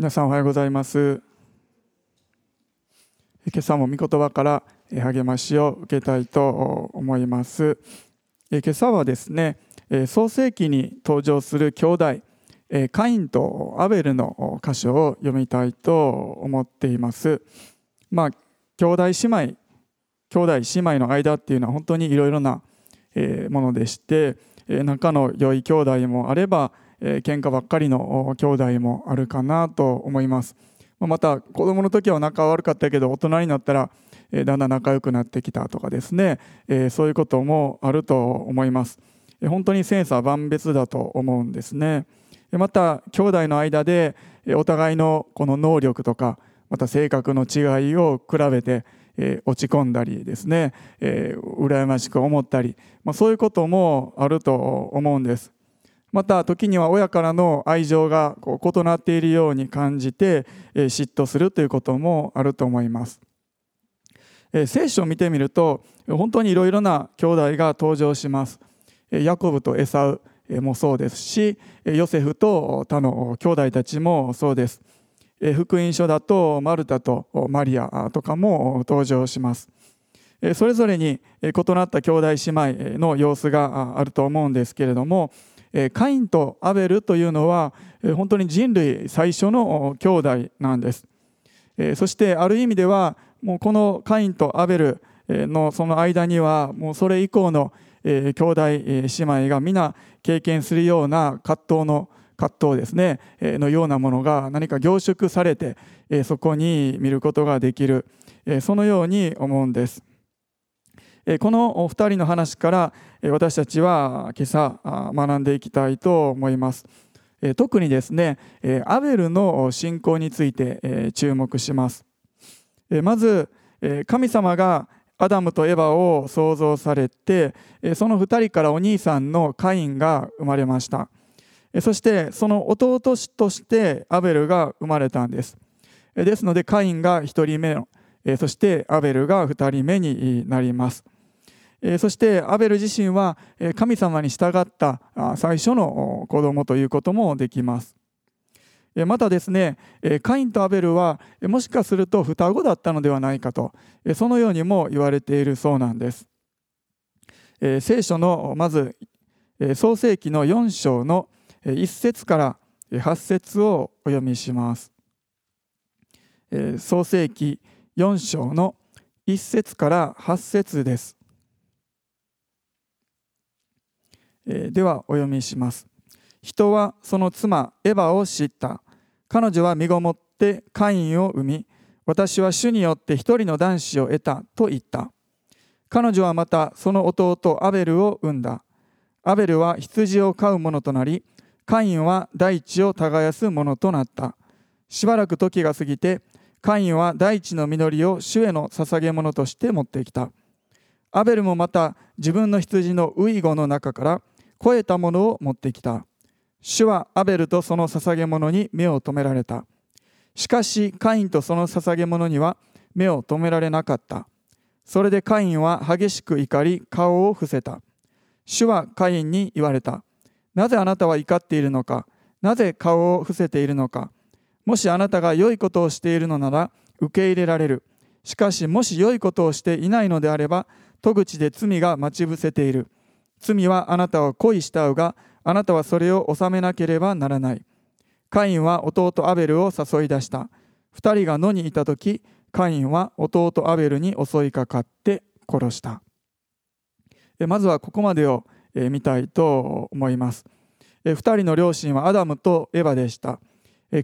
皆さんおはようございます。今朝も御言葉から励ましを受けたいと思います。今朝はですね創世記に登場する兄弟カインとアベルの箇所を読みたいと思っています。まあ兄弟姉妹兄弟姉妹の間っていうのは本当にいろいろなものでして仲の良い兄弟もあればえー、喧嘩ばっかりの兄弟もあるかなと思います。また子供の時は仲悪かったけど大人になったら、えー、だんだん仲良くなってきたとかですね、えー、そういうこともあると思います、えー、本当に千差万別だと思うんですね。また兄弟の間でお互いのこの能力とかまた性格の違いを比べてえ落ち込んだりですね、えー、羨ましく思ったり、まあ、そういうこともあると思うんです。また時には親からの愛情がこう異なっているように感じて嫉妬するということもあると思います。聖書を見てみると本当にいろいろな兄弟が登場します。ヤコブとエサウもそうですしヨセフと他の兄弟たちもそうです。福音書だとマルタとマリアとかも登場します。それぞれに異なった兄弟姉妹の様子があると思うんですけれどもカインとアベルというのは本当に人類最初の兄弟なんです。そしてある意味ではもうこのカインとアベルのその間にはもうそれ以降の兄弟姉妹が皆経験するような葛藤の葛藤ですねのようなものが何か凝縮されてそこに見ることができるそのように思うんです。この2人の話から私たちは今朝学んでいきたいと思います。特にですね、アベルの信仰について注目します。まず、神様がアダムとエバを創造されて、その2人からお兄さんのカインが生まれました。そしてその弟としてアベルが生まれたんです。ですのでカインが1人目の、そしてアベルが2人目になります。そしてアベル自身は神様に従った最初の子供ということもできます。またですねカインとアベルはもしかすると双子だったのではないかとそのようにも言われているそうなんです。聖書のまず創世記の4章の1節から8節をお読みします。創世記4章の1節から8節です。えではお読みします。人はその妻エヴァを知った。彼女は身ごもってカインを生み私は主によって一人の男子を得たと言った。彼女はまたその弟アベルを産んだ。アベルは羊を飼う者となりカインは大地を耕す者となった。しばらく時が過ぎてカインは大地の実りを主への捧げ物として持ってきた。アベルもまた自分の羊のウイゴの中から超えたものを持ってきた。主はアベルとその捧げ物に目を留められた。しかしカインとその捧げ物には目を留められなかった。それでカインは激しく怒り顔を伏せた。主はカインに言われた。なぜあなたは怒っているのか？なぜ顔を伏せているのか？もしあなたが良いことをしているのなら受け入れられる。しかしもし良いことをしていないのであれば戸口で罪が待ち伏せている。罪はあなたを恋したうがあなたはそれを収めなければならない。カインは弟アベルを誘い出した。2人が野にいた時カインは弟アベルに襲いかかって殺した。まずはここまでを見たいと思います。2人の両親はアダムとエバでした。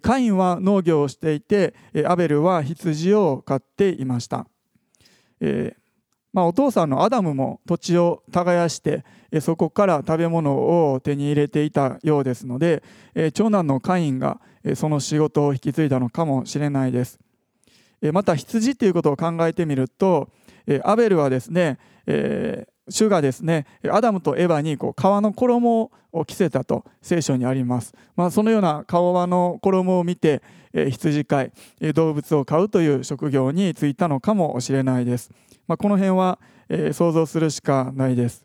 カインは農業をしていてアベルは羊を飼っていました。まあ、お父さんのアダムも土地を耕してそこから食べ物を手に入れていたようですので長男のカインがその仕事を引き継いだのかもしれないです。また羊ということを考えてみるとアベルはですね主がですねアダムとエヴァにこう皮の衣を着せたと聖書にあります、まあ、そのような皮の衣を見てえ羊飼い動物を飼うという職業に就いたのかもしれないですまあ、この辺は、え、想像するしかないです。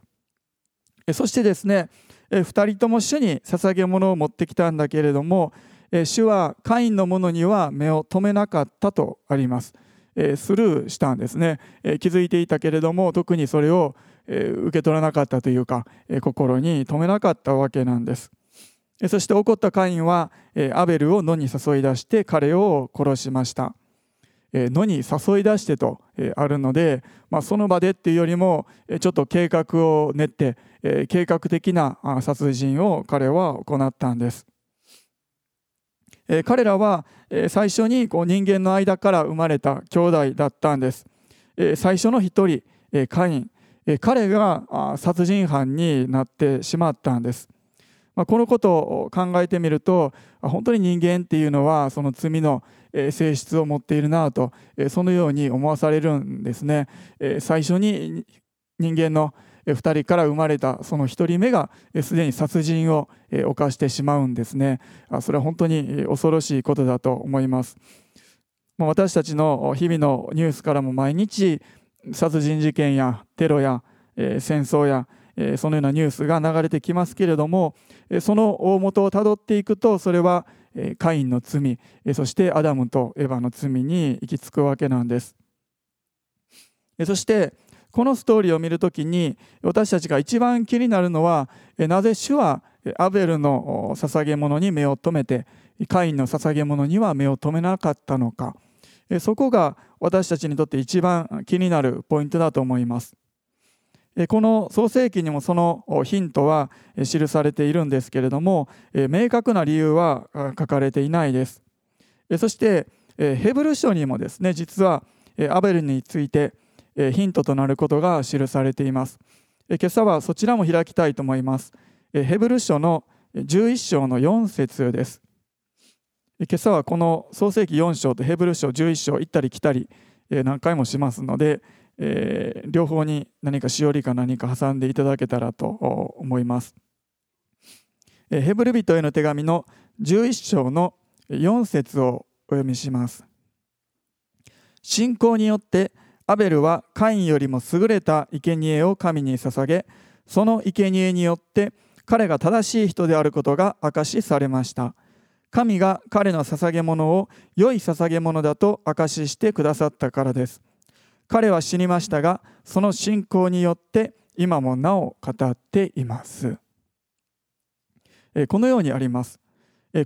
えそしてですね、え2人とも主に捧げ物を持ってきたんだけれども、え主はカインのものには目を留めなかったとあります。スルーしたんですね。気づいていたけれども特にそれを受け取らなかったというか心に留めなかったわけなんです。そして怒ったカインはアベルを野に誘い出して彼を殺しました。野に誘い出してとあるので、まあ、その場でっていうよりもちょっと計画を練って計画的な殺人を彼は行ったんです。え彼らはえ最初にこう人間の間から生まれた兄弟だったんです。え最初の一人えカインえ彼が殺人犯になってしまったんです。まこのことを考えてみると本当に人間っていうのはその罪の性質を持っているなとそのように思わされるんですね。最初に人間の2人から生まれたその1人目がすでに殺人を犯してしまうんですね。それは本当に恐ろしいことだと思います。私たちの日々のニュースからも毎日殺人事件やテロや戦争やそのようなニュースが流れてきますけれどもその大元をたどっていくとそれはカインの罪そしてアダムとエヴァの罪に行き着くわけなんですそしてこのストーリーを見るときに私たちが一番気になるのはなぜ主はアベルの捧げ物に目を留めてカインの捧げ物には目を留めなかったのか。そこが私たちにとって一番気になるポイントだと思います。この創世記にもそのヒントは記されているんですけれども明確な理由は書かれていないです。そしてヘブル書にもですね実はアベルについてヒントとなることが記されています今朝はそちらも開きたいと思いますヘブル書の11章の4節です今朝はこの創世記4章とヘブル書11章行ったり来たり何回もしますのでえー、両方に何かしおりか何か挟んでいただけたらと思います。え、ヘブル人への手紙の11章の4節をお読みします。信仰によってアベルはカインよりも優れた生贄を神に捧げその生贄によって彼が正しい人であることが証しされました。神が彼の捧げ物を良い捧げ物だと証ししてくださったからです。彼は死にましたがその信仰によって今もなお語っています。このようにあります。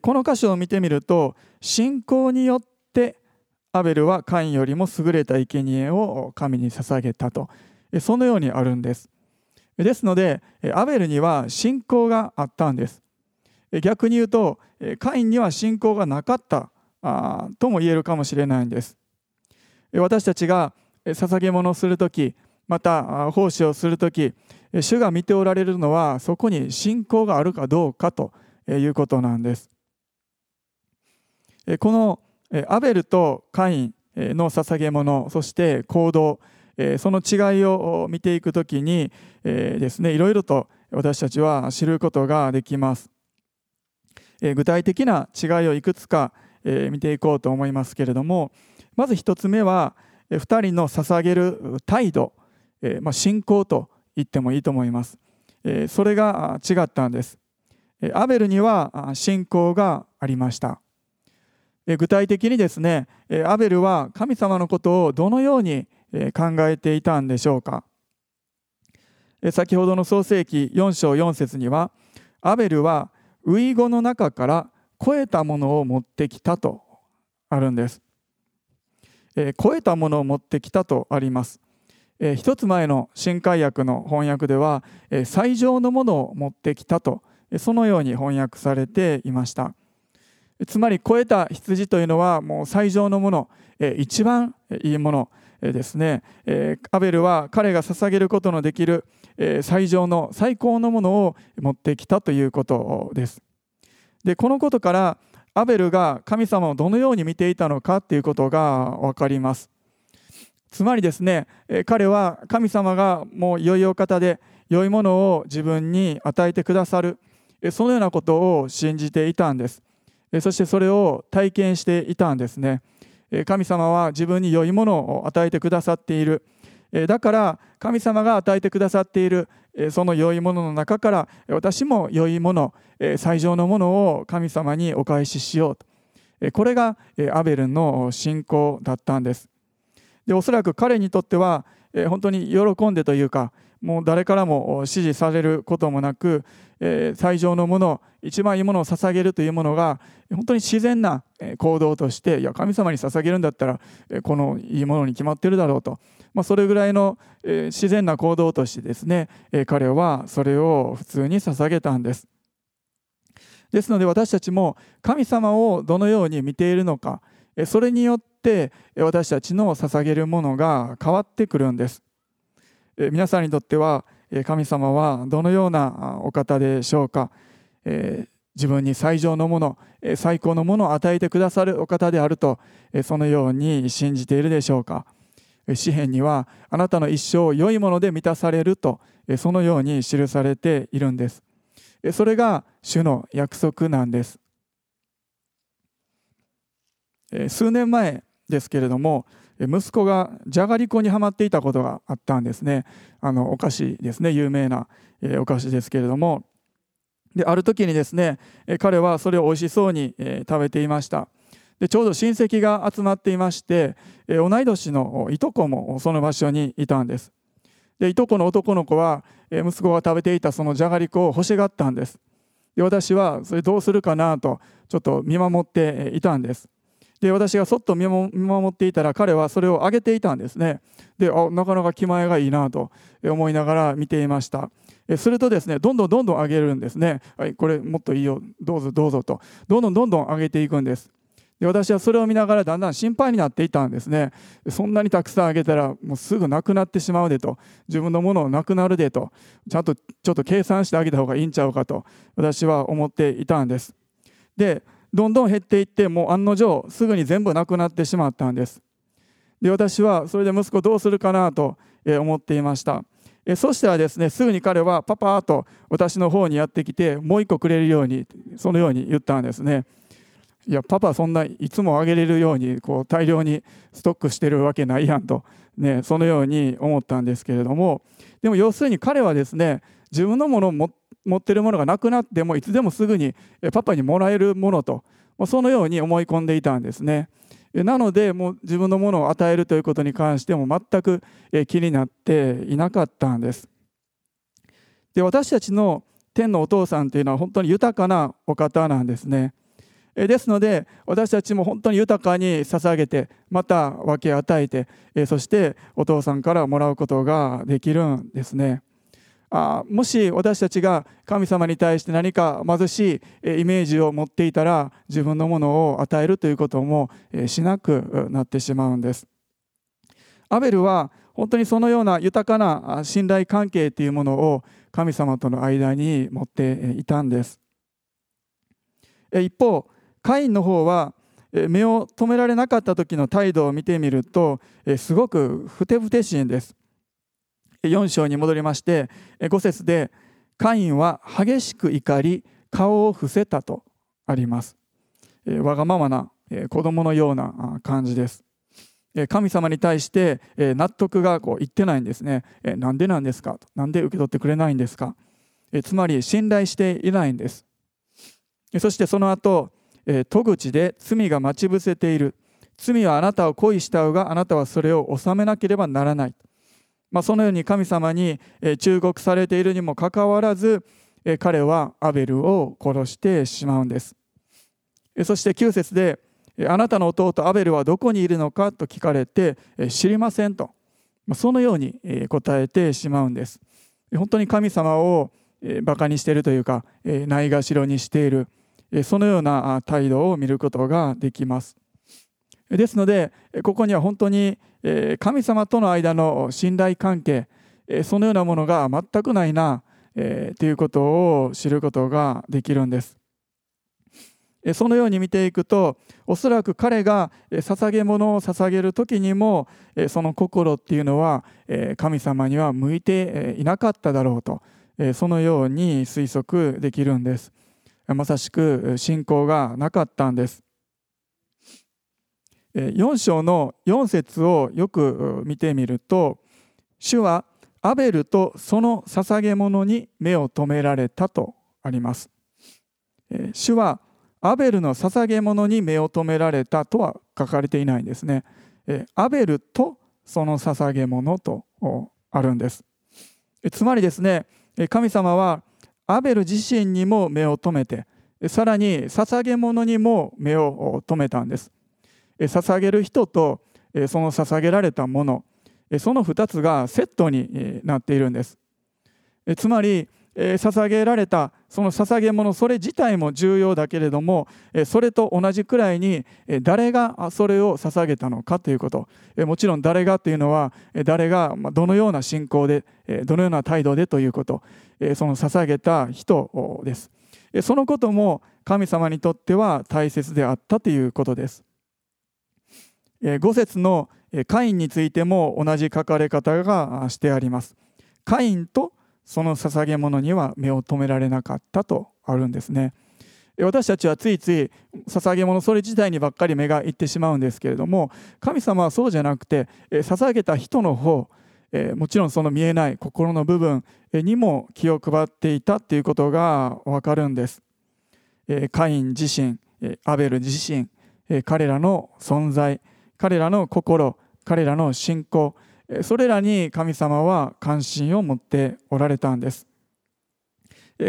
この箇所を見てみると信仰によってアベルはカインよりも優れた生贄を神に捧げたと。そのようにあるんです。ですのでアベルには信仰があったんです。逆に言うとカインには信仰がなかったとも言えるかもしれないんです。私たちが捧げ物をする時また奉仕をする時主が見ておられるのはそこに信仰があるかどうかということなんです。このアベルとカインの捧げ物そして行動その違いを見ていくときにですねいろいろと私たちは知ることができます。具体的な違いをいくつか見ていこうと思いますけれどもまず一つ目は2人の捧げる態度、まあ、信仰と言ってもいいと思います。それが違ったんです。アベルには信仰がありました。具体的にですねアベルは神様のことをどのように考えていたんでしょうか先ほどの創世記4章4節にはアベルは遺語の中から超えたものを持ってきたとあるんですえ超えたものを持ってきたとあります。一つ前の新海訳の翻訳では、最上のものを持ってきたとそのように翻訳されていました。つまり超えた羊というのはもう最上のもの、え一番いいものですね。えアベルは彼が捧げることのできる、え最上の最高のものを持ってきたということです。でこのことからアベルが神様をどのように見ていたのかということが分かりますつまりですね彼は神様がもう良いお方で良いものを自分に与えてくださるそのようなことを信じていたんですそしてそれを体験していたんですね。神様は自分に良いものを与えてくださっている。だから神様が与えてくださっているその良いものの中から私も良いもの最上のものを神様にお返ししようと。これがアベルの信仰だったんです。でおそらく彼にとっては本当に喜んでというかもう誰からも支持されることもなく最上のもの一番いいものを捧げるというものが本当に自然な行動としていや神様に捧げるんだったらこのいいものに決まってるだろうと、まあ、それぐらいの自然な行動としてですね彼はそれを普通に捧げたんです。ですので私たちも神様をどのように見ているのかそれによって私たちの捧げるものが変わってくるんです。皆さんにとっては神様はどのようなお方でしょうか？自分に最上のもの最高のものを与えてくださるお方であるとそのように信じているでしょうか？詩篇にはあなたの一生を良いもので満たされるとそのように記されているんです。それが主の約束なんです。数年前ですけれども息子がじゃがりこにはまっていたことがあったんですね。あのお菓子ですね。有名なお菓子ですけれども。である時にですね彼はそれを美味しそうに食べていました。でちょうど親戚が集まっていまして同い年のいとこもその場所にいたんです。でいとこの男の子は息子が食べていたそのじゃがりこを欲しがったんです。で私はそれどうするかなとちょっと見守っていたんです。で私がそっと見守っていたら彼はそれをあげていたんですね。であなかなか気前がいいなと思いながら見ていました。するとですねどんどんどんどん上げるんですね。はいこれもっといいよ。どうぞどうぞと。どんどんどんどん上げていくんです。で私はそれを見ながらだんだん心配になっていたんですね。そんなにたくさんあげたらもうすぐなくなってしまうでと。自分のものをなくなるでと。ちゃんとちょっと計算してあげた方がいいんちゃうかと私は思っていたんです。でどんどん減っていってもう案の定すぐに全部なくなってしまったんです。で私はそれで息子どうするかなと思っていました。そしたらですねすぐに彼はパパーと私の方にやってきてもう一個くれるようにそのように言ったんですね。いやパパそんないつもあげれるようにこう大量にストックしてるわけないやんと、ね、そのように思ったんですけれども。でも要するに彼はですね自分のものを持ってるものがなくなってもいつでもすぐにパパにもらえるものとそのように思い込んでいたんですね。なのでもう自分のものを与えるということに関しても全く気になっていなかったんです。で私たちの天のお父さんというのは本当に豊かなお方なんですね。ですので私たちも本当に豊かに捧げてまた分け与えてそしてお父さんからもらうことができるんですね。あもし私たちが神様に対して何か貧しいイメージを持っていたら自分のものを与えるということもしなくなってしまうんです。アベルは本当にそのような豊かな信頼関係というものを神様との間に持っていたんです。一方カインの方は目を止められなかった時の態度を見てみるとすごくふてぶてしいんです。4章に戻りまして5節でカインは激しく怒り顔を伏せたとあります。わがままな子供のような感じです。神様に対して納得がこういってないんですね。なんでなんですか？なんで受け取ってくれないんですか？つまり信頼していないんです。そしてその後戸口で罪が待ち伏せている。罪はあなたを恋したうがあなたはそれを収めなければならない。まあ、そのように神様に忠告されているにもかかわらず彼はアベルを殺してしまうんです。そして9節で「あなたの弟アベルはどこにいるのか?」と聞かれて「知りません」と。そのように答えてしまうんです。本当に神様をバカにしているというかないがしろにしている。そのような態度を見ることができます。ですのでここには本当に神様との間の信頼関係そのようなものが全くないなということを知ることができるんです。そのように見ていくとおそらく彼が捧げ物を捧げる時にもその心っていうのは神様には向いていなかっただろうとそのように推測できるんです。まさしく信仰がなかったんです。4章の4節をよく見てみると主はアベルとその捧げ物に目を留められたとあります。主はアベルの捧げ物に目を留められたとは書かれていないんですね。アベルとその捧げ物とあるんです。つまりですね神様はアベル自身にも目を留めてさらに捧げ物にも目を留めたんです。捧げる人とその捧げられたものその2つがセットになっているんです。つまり捧げられたその捧げ物それ自体も重要だけれどもそれと同じくらいに誰がそれを捧げたのかということ。もちろん誰がというのは誰がどのような信仰でどのような態度でということ。その捧げた人です。そのことも神様にとっては大切であったということです。5節のカインについても同じ書かれ方がしてあります。カインとその捧げ物には目を留められなかったとあるんですね。私たちはついつい捧げ物それ自体にばっかり目がいってしまうんですけれども神様はそうじゃなくて捧げた人の方もちろんその見えない心の部分にも気を配っていたということがわかるんです。カイン自身アベル自身彼らの存在彼らの心彼らの信仰それらに神様は関心を持っておられたんです。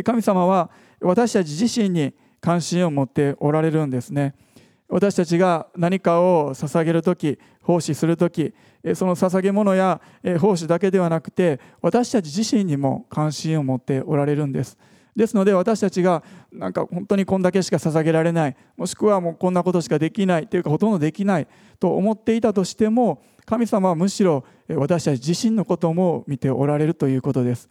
神様は私たち自身に関心を持っておられるんですね。私たちが何かを捧げる時奉仕する時その捧げ物や奉仕だけではなくて私たち自身にも関心を持っておられるんです。ですので私たちがなんか本当にこんだけしか捧げられないもしくはもうこんなことしかできないというかほとんどできないと思っていたとしても神様はむしろ私たち自身のことも見ておられるということです。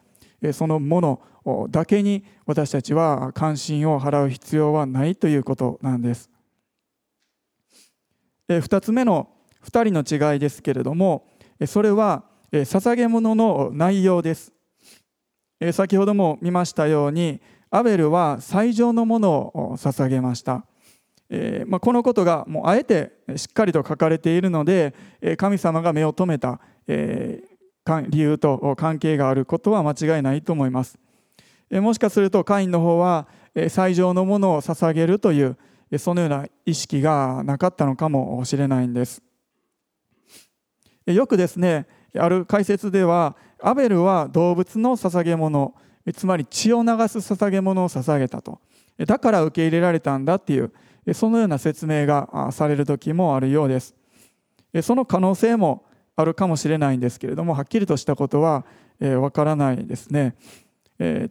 そのものだけに私たちは関心を払う必要はないということなんです。2つ目の2人の違いですけれどもそれは捧げ物の内容です。先ほども見ましたようにアベルは最上のものを捧げました。えまあ、このことがもうあえてしっかりと書かれているので神様が目を留めた、え、理由と関係があることは間違いないと思います、もしかするとカインの方は最上のものを捧げるというそのような意識がなかったのかもしれないんです。よくですねある解説ではアベルは動物の捧げ物。つまり血を流す捧げ物を捧げたと。だから受け入れられたんだっていうそのような説明がされる時もあるようです。その可能性もあるかもしれないんですけれどもはっきりとしたことはわからないですね。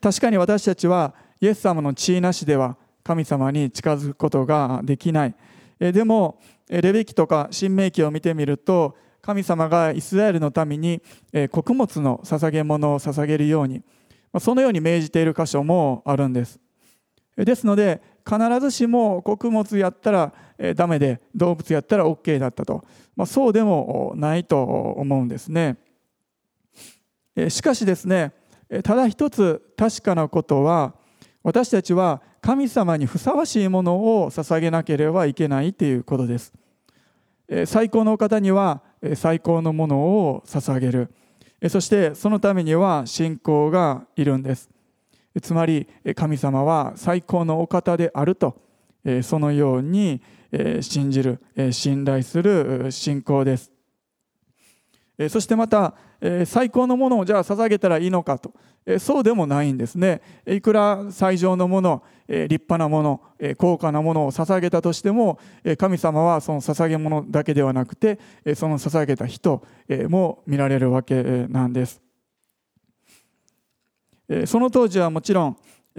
確かに私たちはイエス様の血なしでは神様に近づくことができない。でもレビキとか新明記を見てみると神様がイスラエルのために穀物の捧げ物を捧げるようにそのように命じている箇所もあるんです。ですので必ずしも穀物やったらダメで動物やったら OK だったと、まあ、そうでもないと思うんですね。しかしですねただ一つ確かなことは私たちは神様にふさわしいものを捧げなければいけないということです。最高の方には最高のものを捧げる。そしてそのためには信仰がいるんです。つまり神様は最高のお方であるとそのように信じる信頼する信仰です。そしてまた最高のものをじゃあ捧げたらいいのかと。そうでもないんですね。いくら最上のもの立派なもの高価なものを捧げたとしても神様はその捧げ物だけではなくてその捧げた人も見られるわけなんです。その当時はもちろん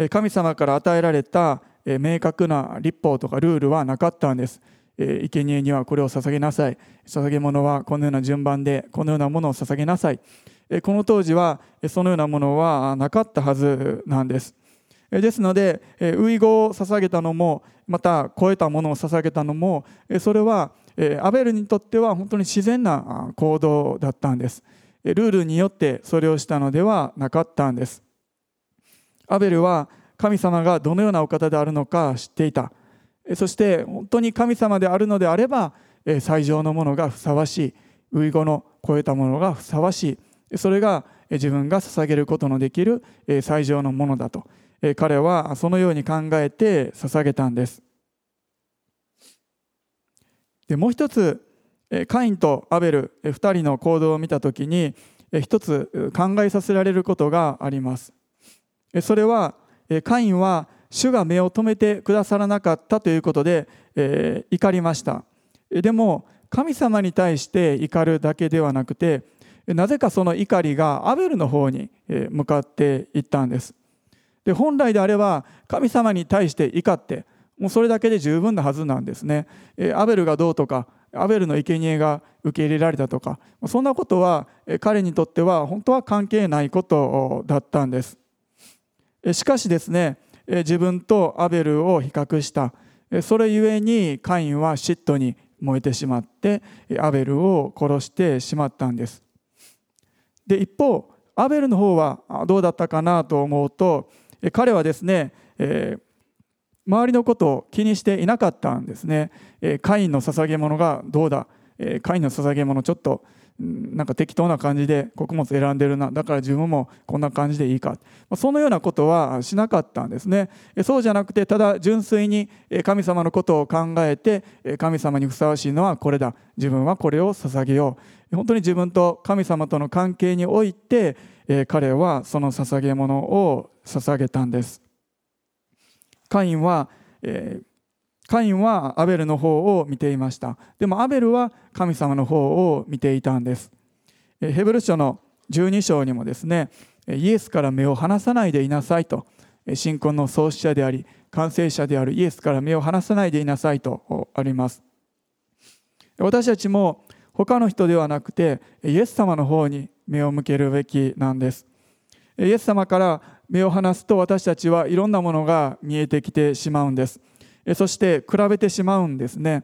神様から与えられた明確な立法とかルールはなかったんです。え生贄にはこれを捧げなさい。捧げ物はこのような順番でこのようなものを捧げなさい。えこの当時はそのようなものはなかったはずなんです。えですので遺語を捧げたのもまた超えたものを捧げたのもえそれはえアベルにとっては本当に自然な行動だったんです。えルールによってそれをしたのではなかったんです。アベルは神様がどのようなお方であるのか知っていた。そして本当に神様であるのであれば最上のものがふさわしい。遺語の超えたものがふさわしい。それが自分が捧げることのできる最上のものだと。彼はそのように考えて捧げたんです。でもう一つカインとアベル2人の行動を見た時に一つ考えさせられることがあります。それはカインは主が目を留めてくださらなかったということで、えー、怒りました。でも神様に対して怒るだけではなくてなぜかその怒りがアベルの方に向かっていったんです。で本来であれば神様に対して怒ってもうそれだけで十分なはずなんですね。アベルがどうとかアベルの生贄が受け入れられたとかそんなことは彼にとっては本当は関係ないことだったんです。しかしですね自分とアベルを比較した。それゆえにカインは嫉妬に燃えてしまってアベルを殺してしまったんです。で一方アベルの方はどうだったかなと思うと彼はですね、えー、周りのことを気にしていなかったんですね、え、カインの捧げ物がどうだ、え、カインの捧げ物ちょっとなんか適当な感じで穀物選んでるな。だから自分もこんな感じでいいか。そのようなことはしなかったんですね。そうじゃなくてただ純粋に神様のことを考えて神様にふさわしいのはこれだ。自分はこれを捧げよう。本当に自分と神様との関係において彼はその捧げ物を捧げたんです。カインは、えーカインはアベルの方を見ていました。でもアベルは神様の方を見ていたんです。ヘブル書の12章にもですねイエスから目を離さないでいなさいと。信仰の創始者であり完成者である。イエスから目を離さないでいなさいとあります。私たちも他の人ではなくてイエス様の方に目を向けるべきなんです。イエス様から目を離すと私たちはいろんなものが見えてきてしまうんです。そして比べてしまうんですね。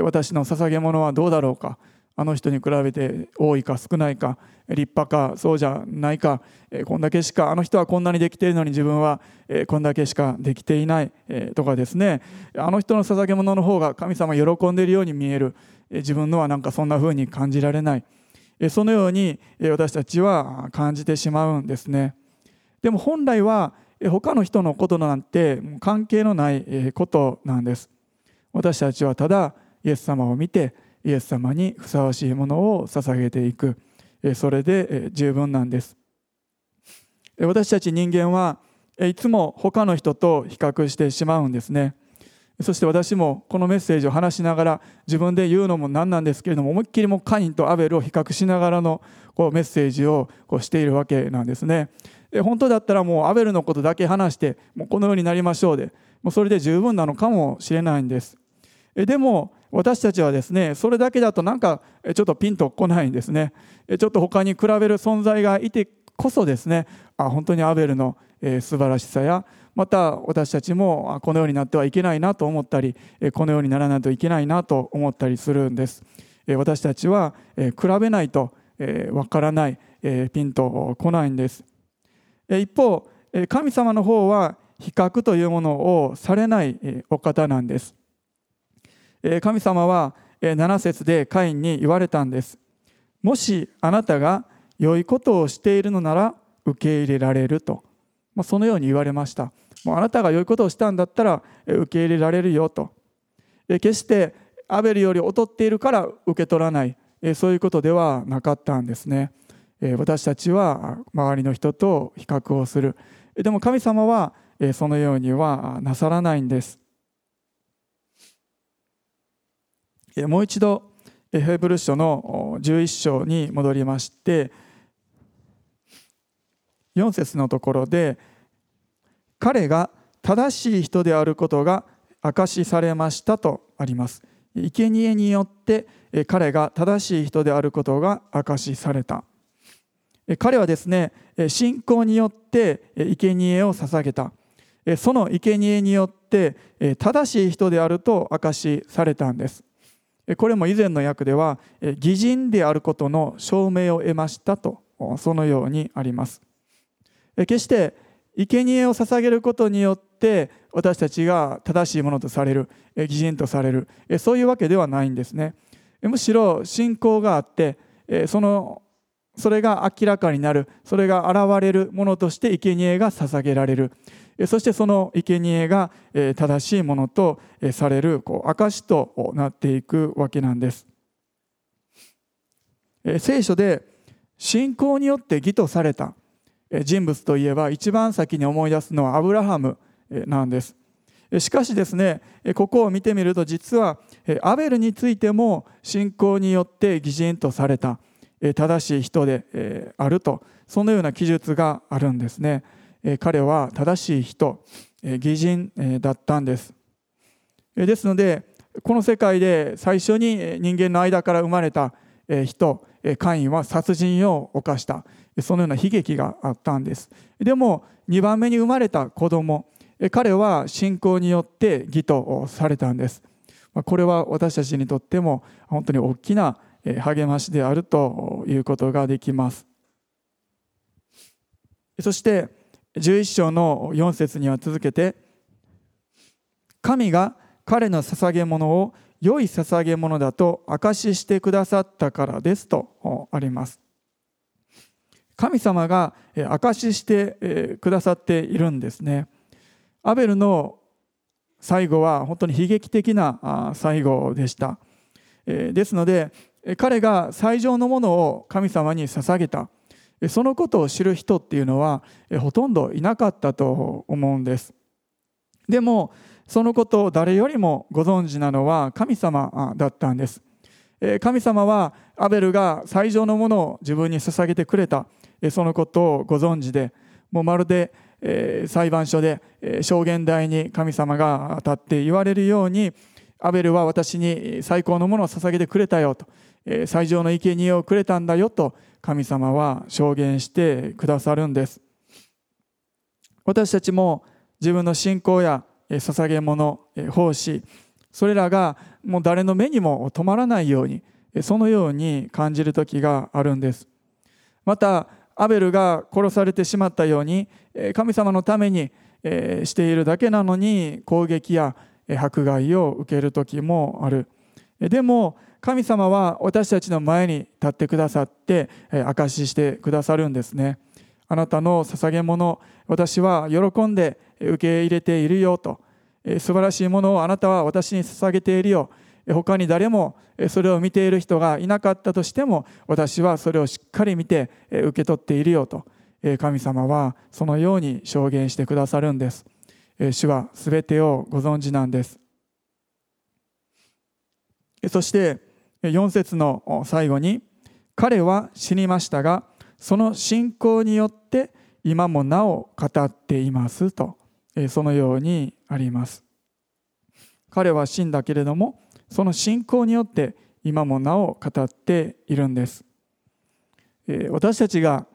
私の捧げ物はどうだろうか。あの人に比べて多いか少ないか。立派かそうじゃないか。こんだけしかあの人はこんなにできているのに自分はこんだけしかできていない。とかですね。あの人の捧げ物の方が神様喜んでいるように見える。自分のはなんかそんな風に感じられない。そのように私たちは感じてしまうんですね。でも本来は他の人のことなんて関係のないことなんです。私たちはただイエス様を見てイエス様にふさわしいものを捧げていく。それで十分なんです。私たち人間はいつも他の人と比較してしまうんですね。そして私もこのメッセージを話しながら自分で言うのも何なんですけれども思いっきりもカインとアベルを比較しながらのこうメッセージをこうしているわけなんですね。本当だったらもうアベルのことだけ話してもうこのようになりましょうでもうそれで十分なのかもしれないんです。でも私たちはですねそれだけだとなんかちょっとピンとこないんですね。ちょっと他に比べる存在がいてこそですねあ本当にアベルの素晴らしさやまた私たちもこのようになってはいけないなと思ったりこのようにならないといけないなと思ったりするんです。私たちは比べないとわからないピンとこないんです。一方神様の方は比較というものをされないお方なんです。神様は7節でカインに言われたんです。もしあなたが良いことをしているのなら受け入れられると。そのように言われました。もうあなたが良いことをしたんだったら受け入れられるよと。決してアベルより劣っているから受け取らない。そういうことではなかったんですね。私たちは周りの人と比較をする。でも神様はそのようにはなさらないんです。もう一度ヘブル書の11章に戻りまして4節のところで彼が正しい人であることが証しされましたとあります。生贄によって彼が正しい人であることが証しされた。彼はですね信仰によって生贄を捧げた。その生贄によって正しい人であると証しされたんです。これも以前の訳では義人であることの証明を得ましたとそのようにあります。決して生贄を捧げることによって私たちが正しいものとされる義人とされるそういうわけではないんですね。むしろ信仰があってそのそれが明らかになる。それが現れるものとして生贄が捧げられる。そしてその生贄が正しいものとされる証となっていくわけなんです。聖書で信仰によって義とされた人物といえば一番先に思い出すのはアブラハムなんです。しかしですねここを見てみると実はアベルについても信仰によって義人とされた。正しい人であるとそのような記述があるんですね。彼は正しい人義人だったんです。ですのでこの世界で最初に人間の間から生まれた人カインは殺人を犯した。そのような悲劇があったんです。でも2番目に生まれた子供彼は信仰によって義とされたんです。これは私たちにとっても本当に大きな励ましであるということができます。そして11章の4節には続けて神が彼の捧げ物を良い捧げ物だと証ししてくださったからですとあります。神様が証ししてくださっているんですね。アベルの最後は本当に悲劇的な最後でした。ですので彼が最上のものを神様に捧げた。そのことを知る人っていうのはほとんどいなかったと思うんです。でもそのことを誰よりもご存知なのは神様だったんです。神様はアベルが最上のものを自分に捧げてくれた。そのことをご存知でもうまるで裁判所で証言台に神様が立って言われるようにアベルは私に最高のものを捧げてくれたよと。最上の生贄をくれたんだよと神様は証言してくださるんです。私たちも自分の信仰や捧げ物奉仕それらがもう誰の目にも止まらないようにそのように感じる時があるんです。またアベルが殺されてしまったように神様のためにしているだけなのに攻撃や迫害を受ける時もある。でも神様は私たちの前に立ってくださって証ししてくださるんですね。あなたの捧げ物私は喜んで受け入れているよと。素晴らしいものをあなたは私に捧げているよ。他に誰もそれを見ている人がいなかったとしても私はそれをしっかり見て受け取っているよと。神様はそのように証言してくださるんです。主は全てをご存知なんです。そして4節の最後に彼は死にましたがその信仰によって今もなお語っていますとそのようにあります。彼は死んだけれどもその信仰によって今もなお語っているんです。私たちが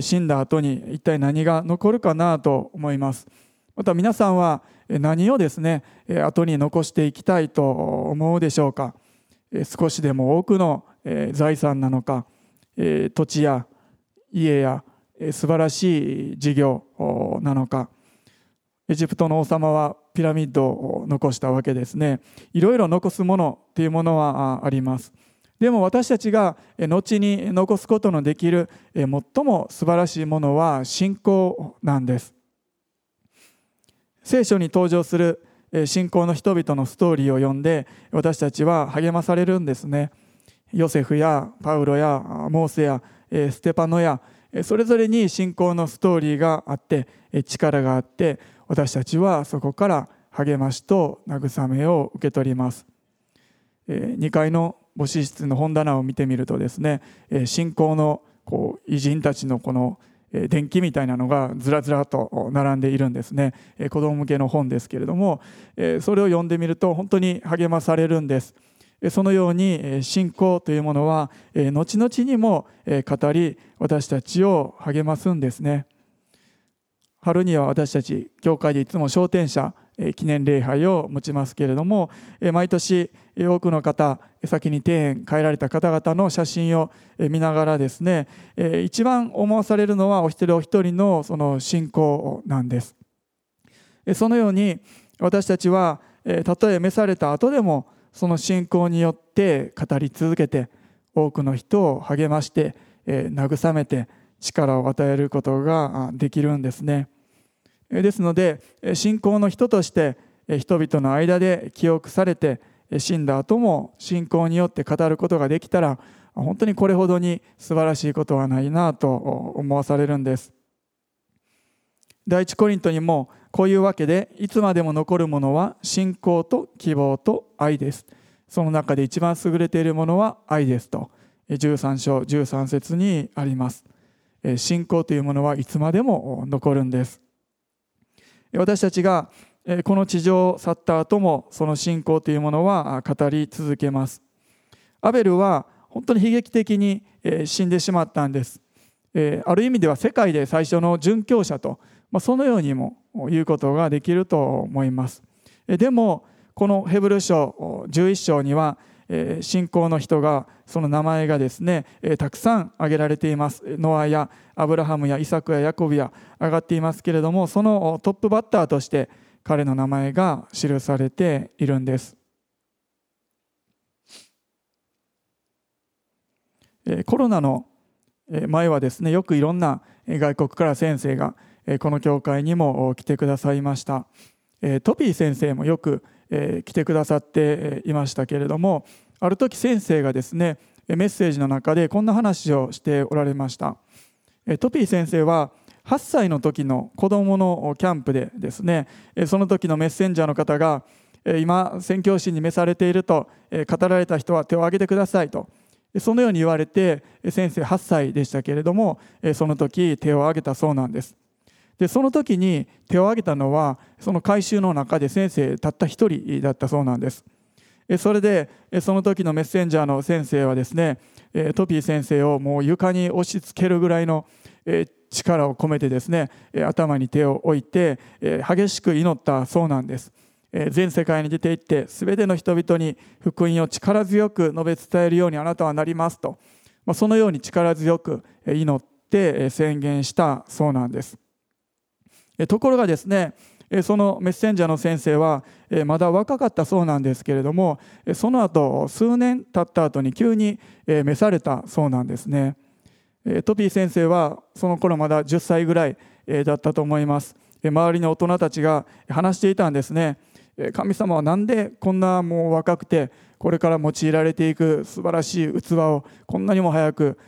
死んだ後に一体何が残るかなと思います。また皆さんは何をですね後に残していきたいと思うでしょうか。少しでも多くの財産なのか土地や家や素晴らしい事業なのか。エジプトの王様はピラミッドを残したわけですね。いろいろ残すものっていうものはあります。でも私たちが後に残すことのできる最も素晴らしいものは信仰なんです。聖書に登場する信仰の人々のストーリーを読んで私たちは励まされるんですね。ヨセフやパウロやモーセやステパノやそれぞれに信仰のストーリーがあって力があって私たちはそこから励ましと慰めを受け取ります。2階の母子室の本棚を見てみるとですね信仰のこう偉人たちのこの電気みたいなのがずらずらと並んでいるんですね。子供向けの本ですけれどもそれを読んでみると本当に励まされるんです。そのように信仰というものは後々にも語り私たちを励ますんですね。春には私たち教会でいつも昇天者記念礼拝を持ちますけれども毎年多くの方先に庭園帰られた方々の写真を見ながらですね一番思わされるのはお一人お一人のその信仰なんです。そのように私たちはたとえ召された後でもその信仰によって語り続けて多くの人を励まして慰めて力を与えることができるんですね。ですので信仰の人として人々の間で記憶されて死んだ後も信仰によって語ることができたら本当にこれほどに素晴らしいことはないなと思わされるんです。第一コリントにもこういうわけでいつまでも残るものは信仰と希望と愛です。その中で一番優れているものは愛ですと。13章13節にあります。信仰というものはいつまでも残るんです。私たちがこの地上を去った後もその信仰というものは語り続けます。アベルは本当に悲劇的に死んでしまったんです。ある意味では世界で最初の殉教者とそのようにも言うことができると思います。でもこのヘブル書11章には信仰の人がその名前がですねたくさん挙げられています。ノアやアブラハムやイサクやヤコブや上がっていますけれどもそのトップバッターとして彼の名前が記されているんです。コロナの前はですねよくいろんな外国から先生がこの教会にも来てくださいました。トピー先生もよく来てくださっていましたけれどもある時先生がですねメッセージの中でこんな話をしておられました。トピー先生は8歳の時の子どものキャンプでですねその時のメッセンジャーの方が今宣教師に召されていると語られた人は手を挙げてくださいとそのように言われて先生8歳でしたけれどもその時手を挙げたそうなんです。でその時に手を挙げたのはその改宗の中で先生たった一人だったそうなんです。それでその時のメッセンジャーの先生はですねトピー先生をもう床に押し付けるぐらいの力を込めてですね頭に手を置いて激しく祈ったそうなんです。全世界に出て行って全ての人々に福音を力強く述べ伝えるようにあなたはなりますと。そのように力強く祈って宣言したそうなんです。ところがですねそのメッセンジャーの先生はまだ若かったそうなんですけれどもその後数年経った後に急に召されたそうなんですね。トピー先生はその頃まだ10歳ぐらいだったと思います。周りの大人たちが話していたんですね。神様は何でこんなもう若くてこれから用いられていく素晴らしい器をこんなにも早く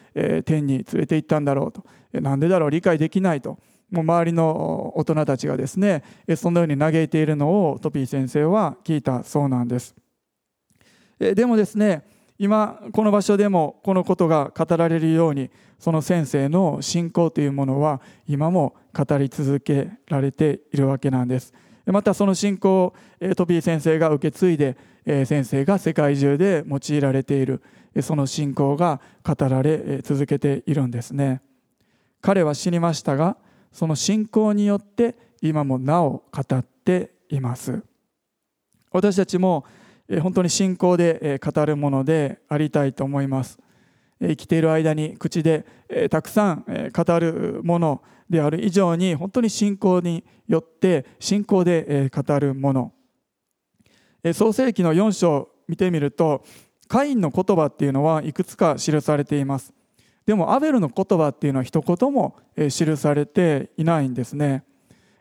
天に連れて行ったんだろうと。何でだろう理解できないと。もう周りの大人たちがですねそのように嘆いているのをトピー先生は聞いたそうなんです。でもですね今この場所でもこのことが語られるようにその先生の信仰というものは今も語り続けられているわけなんです。またその信仰をトピー先生が受け継いで先生が世界中で用いられているその信仰が語られ続けているんですね。彼は死にましたがその信仰によって今もなお語っています。私たちも本当に信仰で語るものでありたいと思います。生きている間に口でたくさん語るものである。以上に本当に信仰によって信仰で語るもの。創世記の4章見てみるとカインの言葉っていうのはいくつか記されています。でもアベルの言葉っていうのは一言も記されていないんですね。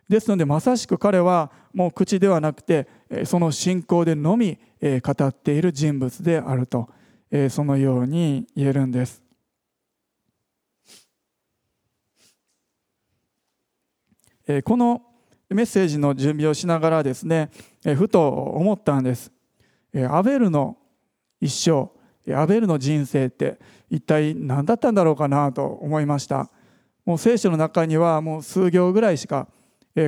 ですのでまさしく彼はもう口ではなくてその信仰でのみ語っている人物であるとそのように言えるんです。このメッセージの準備をしながらですねふと思ったんです。アベルの一生アベルの人生って一体何だったんだろうかなと思いました。もう聖書の中にはもう数行ぐらいしか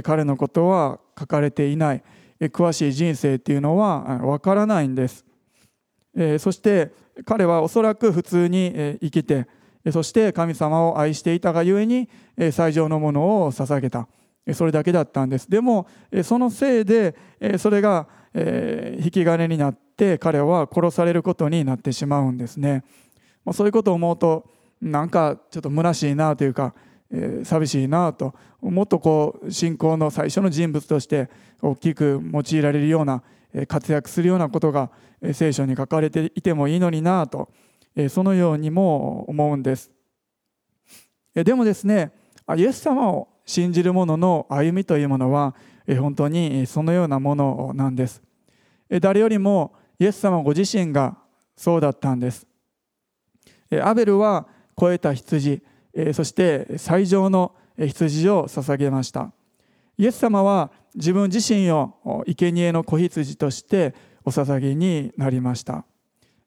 彼のことは書かれていない詳しい人生っていうのはわからないんです。そして彼はおそらく普通に生きてそして神様を愛していたがゆえに最上のものを捧げた。それだけだったんです。でもそのせいでそれが引き金になって彼は殺されることになってしまうんですね。まあそういうことを思うとなんかちょっと虚しいなというか寂しいなともっとこう信仰の最初の人物として大きく用いられるような活躍するようなことが聖書に書かれていてもいいのになとそのようにも思うんです。でもですねイエス様を信じる者の歩みというものは本当にそのようなものなんです。誰よりもイエス様ご自身がそうだったんです。アベルは肥えた羊そして最上の羊を捧げました。イエス様は自分自身を生贄の子羊としてお捧げになりました。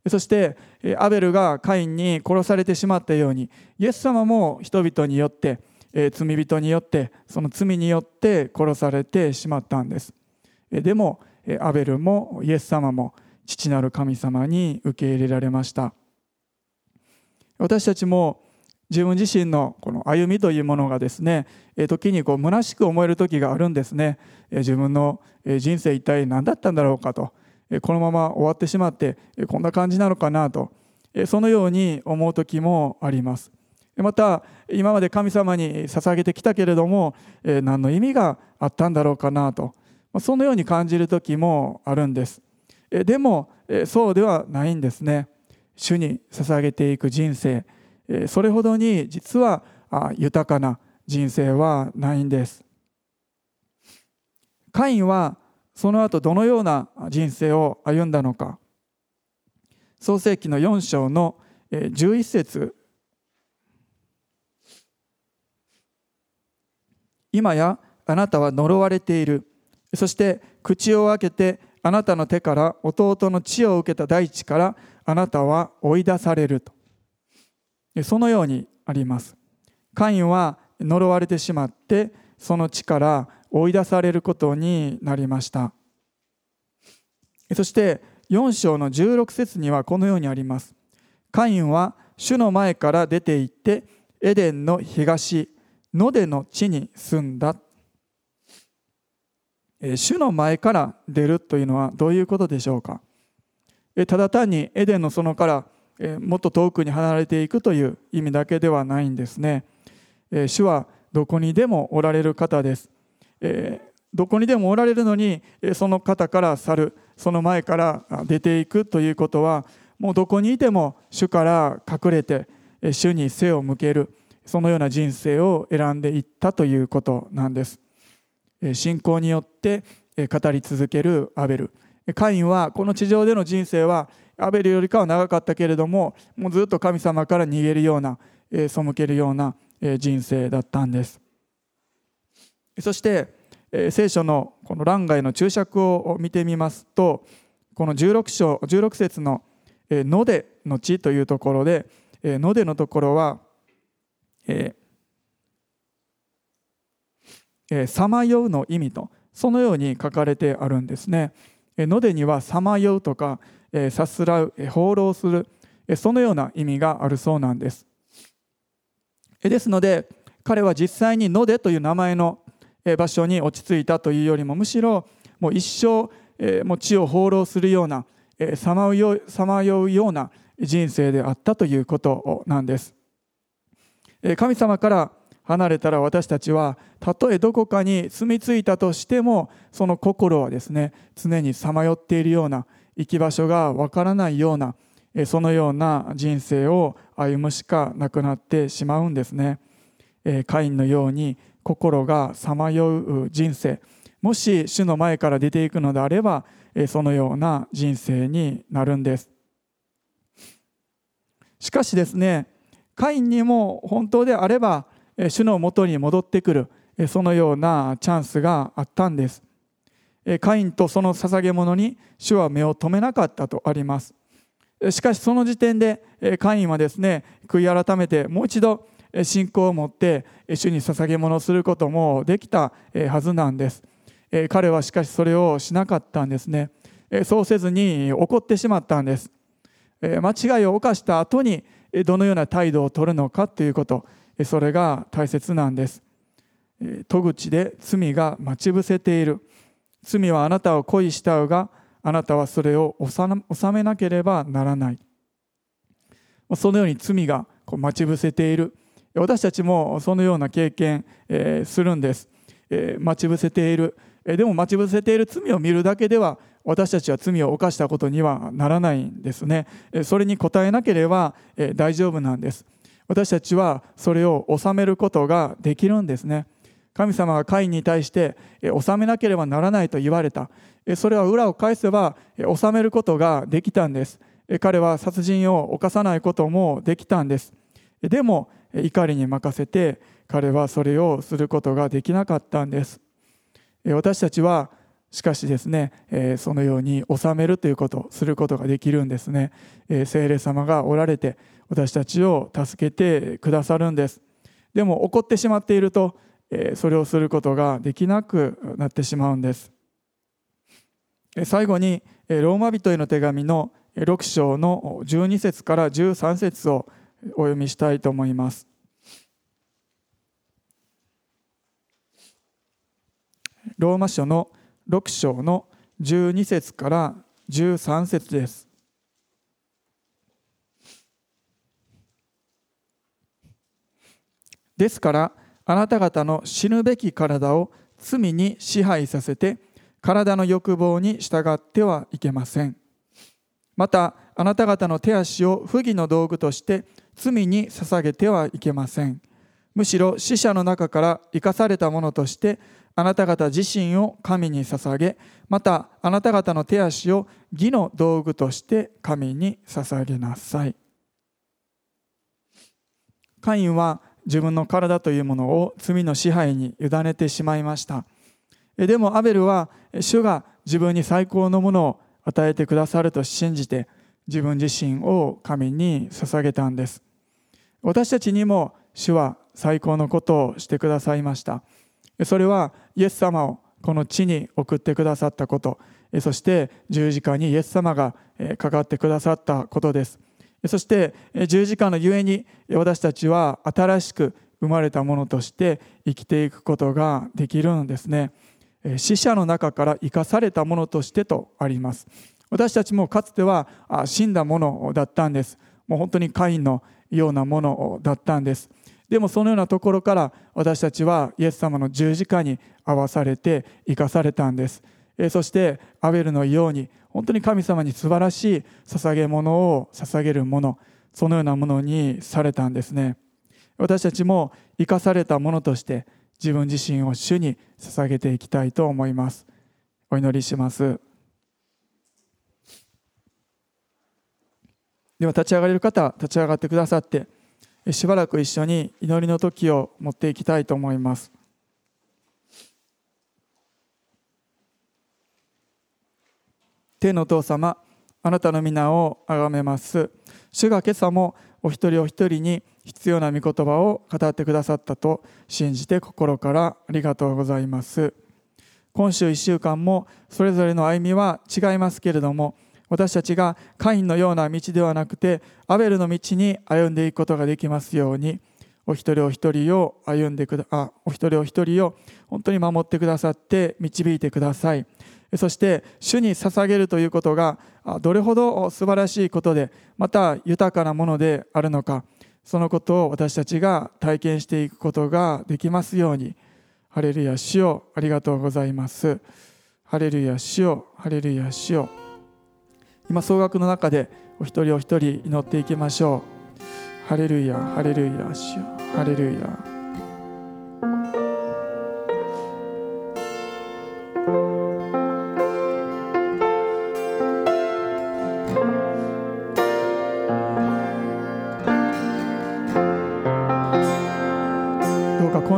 そしてアベルがカインに殺されてしまったようにイエス様も人々によって罪人によってその罪によって殺されてしまったんです。でもアベルもイエス様も父なる神様に受け入れられました。私たちも自分自身のこの歩みというものがですね時にこう虚しく思える時があるんですね。自分の人生一体何だったんだろうかと。このまま終わってしまってこんな感じなのかなと。そのように思う時もあります。また今まで神様に捧げてきたけれども何の意味があったんだろうかなと。そのように感じる時もあるんです。でもそうではないんですね。主に捧げていく人生。それほどに実は豊かな人生はないんです。カインはその後どのような人生を歩んだのか。創世紀の4章の11節。今やあなたは呪われている。そして口を開けてあなたの手から弟の血を受けた大地からあなたは追い出されると。そのようにあります。カインは呪われてしまってその地から追い出されることになりました。そして4章の16節にはこのようにあります。カインは主の前から出て行ってエデンの東野での地に住んだ主の前から出るというのはどういうことでしょうか？ただ単にエデンの園からもっと遠くに離れていくという意味だけではないんですね。主はどこにでもおられる方です。どこにでもおられるのにその方から去るその前から出ていくということはもうどこにいても主から隠れて主に背を向けるそのような人生を選んでいったということなんです。信仰によって語り続けるアベル。カインはこの地上での人生はアベルよりかは長かったけれどももうずっと神様から逃げるような背けるような人生だったんです。そして聖書のこの欄外の注釈を見てみますとこの16章16節の「ので」の地というところで「ので」のところはさまようの意味とそのように書かれてあるんですね。のでにはさまようとかさすらう放浪するそのような意味があるそうなんです。ですので彼は実際にのでという名前の場所に落ち着いたというよりもむしろもう一生もう地を放浪するようなさまようような人生であったということなんです。神様から離れたら私たちはたとえどこかに住み着いたとしてもその心はですね常にさまよっているような行き場所がわからないようなそのような人生を歩むしかなくなってしまうんですね。カインのように心がさまよう人生もし主の前から出ていくのであればそのような人生になるんです。しかしですねカインにも本当であれば主のもとに戻ってくるそのようなチャンスがあったんです。カインとその捧げ物に主は目を留めなかったとあります。しかしその時点でカインはですね悔い改めてもう一度信仰を持って主に捧げ物をすることもできたはずなんです。彼はしかしそれをしなかったんですね。そうせずに怒ってしまったんです。間違いを犯した後にどのような態度を取るのかということ。それが大切なんです。戸口で罪が待ち伏せている。罪はあなたを恋したうがあなたはそれを収めなければならない。そのように罪が待ち伏せている。私たちもそのような経験するんです。待ち伏せている。でも待ち伏せている罪を見るだけでは私たちは罪を犯したことにはならないんですね。それに応えなければ大丈夫なんです。私たちはそれを収めることができるんですね。神様がカインに対して収めなければならないと言われた。それは裏を返せば収めることができたんです。彼は殺人を犯さないこともできたんです。でも怒りに任せて彼はそれをすることができなかったんです。私たちはしかしですねそのように収めるということすることができるんですね。聖霊様がおられて私たちを助けてくださるんです。でも怒ってしまっているとそれをすることができなくなってしまうんです。最後にローマ人への手紙の6章の12節から13節をお読みしたいと思います。ローマ書の6章の12節から13節です。ですからあなた方の死ぬべき体を罪に支配させて体の欲望に従ってはいけません。またあなた方の手足を不義の道具として罪に捧げてはいけません。むしろ死者の中から生かされたものとしてあなた方自身を神に捧げまたあなた方の手足を義の道具として神に捧げなさい。カインは自分の体というものを罪の支配に委ねてしまいました。でもアベルは主が自分に最高のものを与えてくださると信じて自分自身を神に捧げたんです。私たちにも主は最高のことをしてくださいました。それはイエス様をこの地に送ってくださったこと。そして十字架にイエス様がかかってくださったことです。そして十字架のゆえに私たちは新しく生まれたものとして生きていくことができるんですね。死者の中から生かされたものとしてとあります。私たちもかつては死んだものだったんです。もう本当にカインのようなものだったんです。でもそのようなところから私たちはイエス様の十字架に合わされて生かされたんです。そしてアベルのように本当に神様に素晴らしい捧げ物を捧げるものそのようなものにされたんですね。私たちも生かされたものとして自分自身を主に捧げていきたいと思います。お祈りします。では立ち上がれる方立ち上がってくださってしばらく一緒に祈りの時を持っていきたいと思います。天のお父様あなたの皆をあがめます。主が今朝もお一人お一人に必要な御言葉を語ってくださったと信じて心からありがとうございます。今週1週間もそれぞれの歩みは違いますけれども私たちがカインのような道ではなくてアベルの道に歩んでいくことができますようにお一人お一人を歩んでくだあお一人お一人を本当に守ってくださって導いてください。そして主に捧げるということがどれほど素晴らしいことでまた豊かなものであるのかそのことを私たちが体験していくことができますように。ハレルヤ主よありがとうございます。ハレルヤ主よハレルヤ主よ。今総額の中でお一人お一人祈っていきましょう。ハレルヤハレルヤ主よ。ハレルヤ。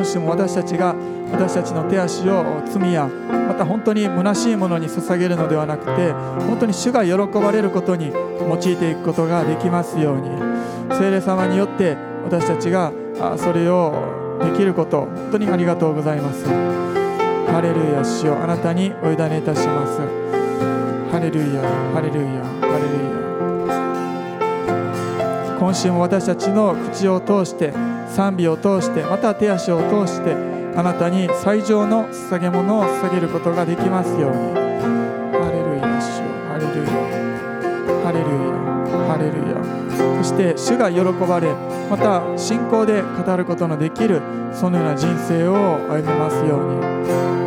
しも私たちが私たちの手足を罪やまた本当に虚しいものに捧げるのではなくて本当に主が喜ばれることに用いていくことができますように。聖霊様によって私たちがそれをできること本当にありがとうございます。ハレルヤ主をあなたにお委ねいたします。ハレルヤハレルヤハレルヤ。今週も私たちの口を通して賛美を通してまた手足を通してあなたに最上の捧げ物を捧げることができますように。ハレルヤ主ハレルヤハレルヤハレルヤ。そして主が喜ばれまた信仰で語ることのできるそのような人生を歩みますように。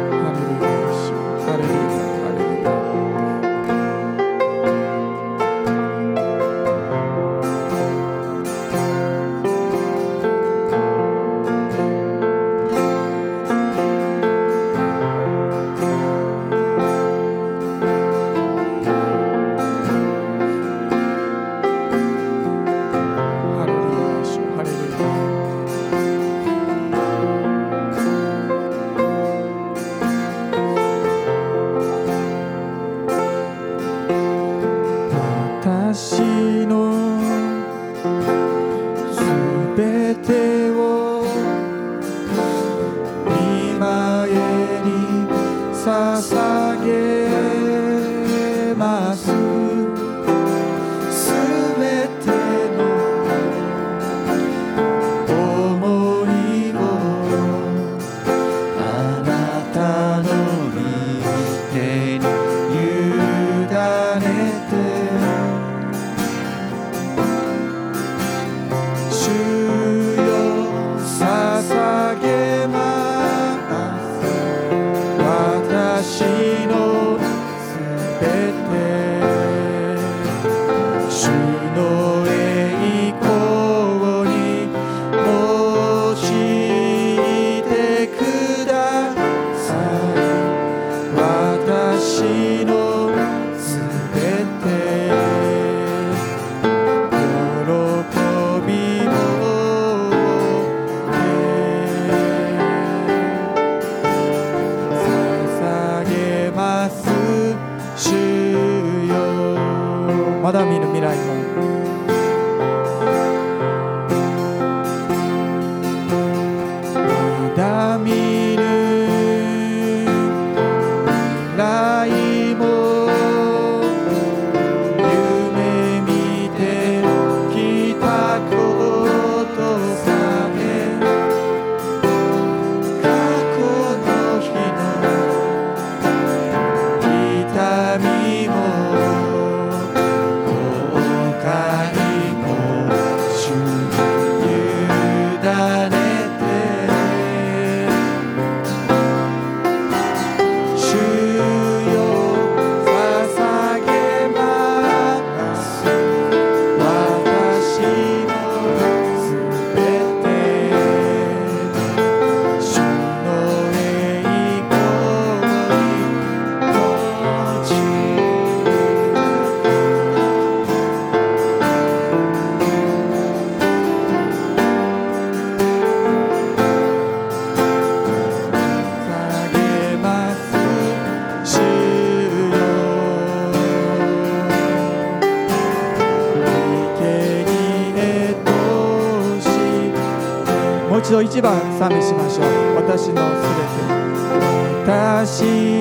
Jesus. 賛美しましょう。私のすべて。私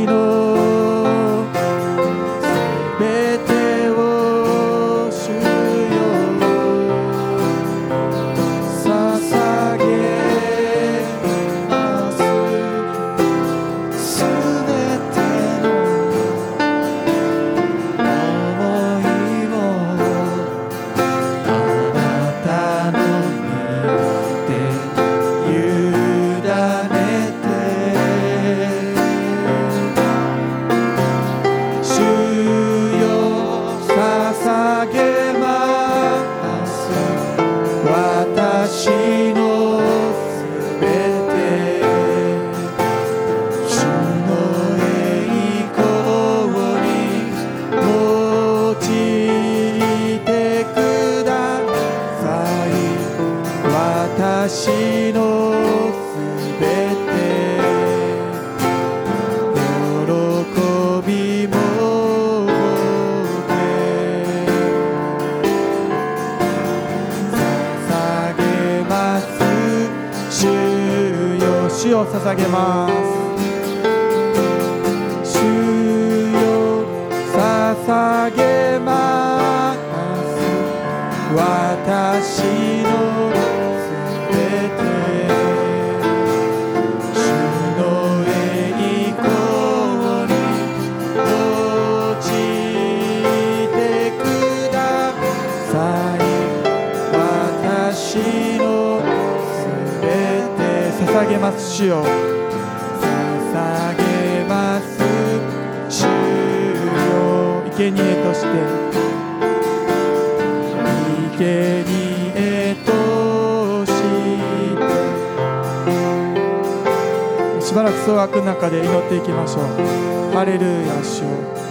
捧げます。っていきましょう。ハレルヤ主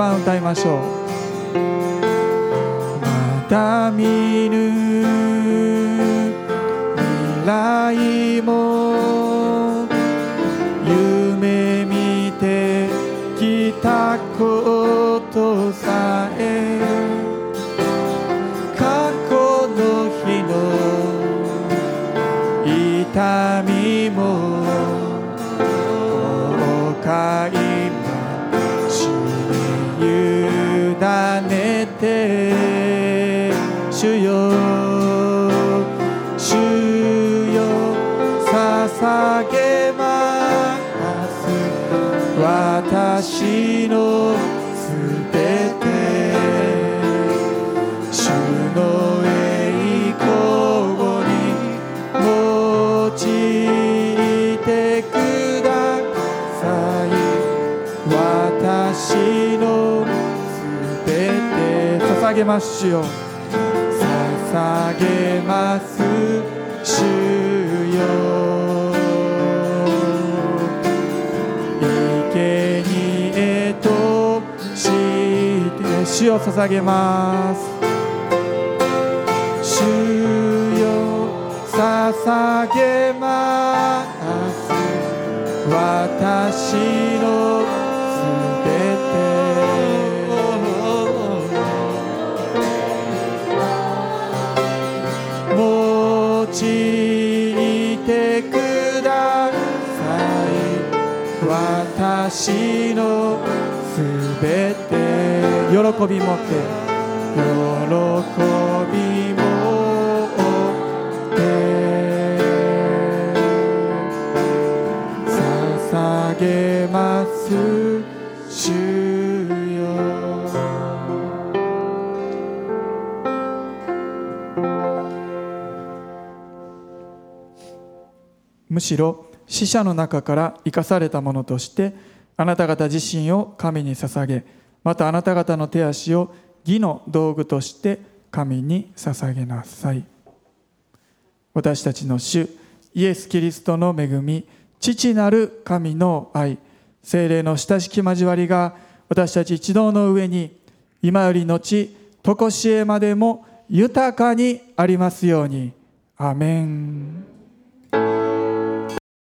番歌いましょう。まだ見ぬ未来も私のすべて捧げます主よ捧げます主よ。生贄として主を捧げます。主よ。捧げます。私の私のすべて喜びもって喜びもって捧げます主よ。むしろ死者の中から生かされたものとしてあなた方自身を神に捧げまたあなた方の手足を義の道具として神に捧げなさい。私たちの主イエス・キリストの恵み父なる神の愛精霊の親しき交わりが私たち一同の上に今より後常しえまでも豊かにありますように。アメン。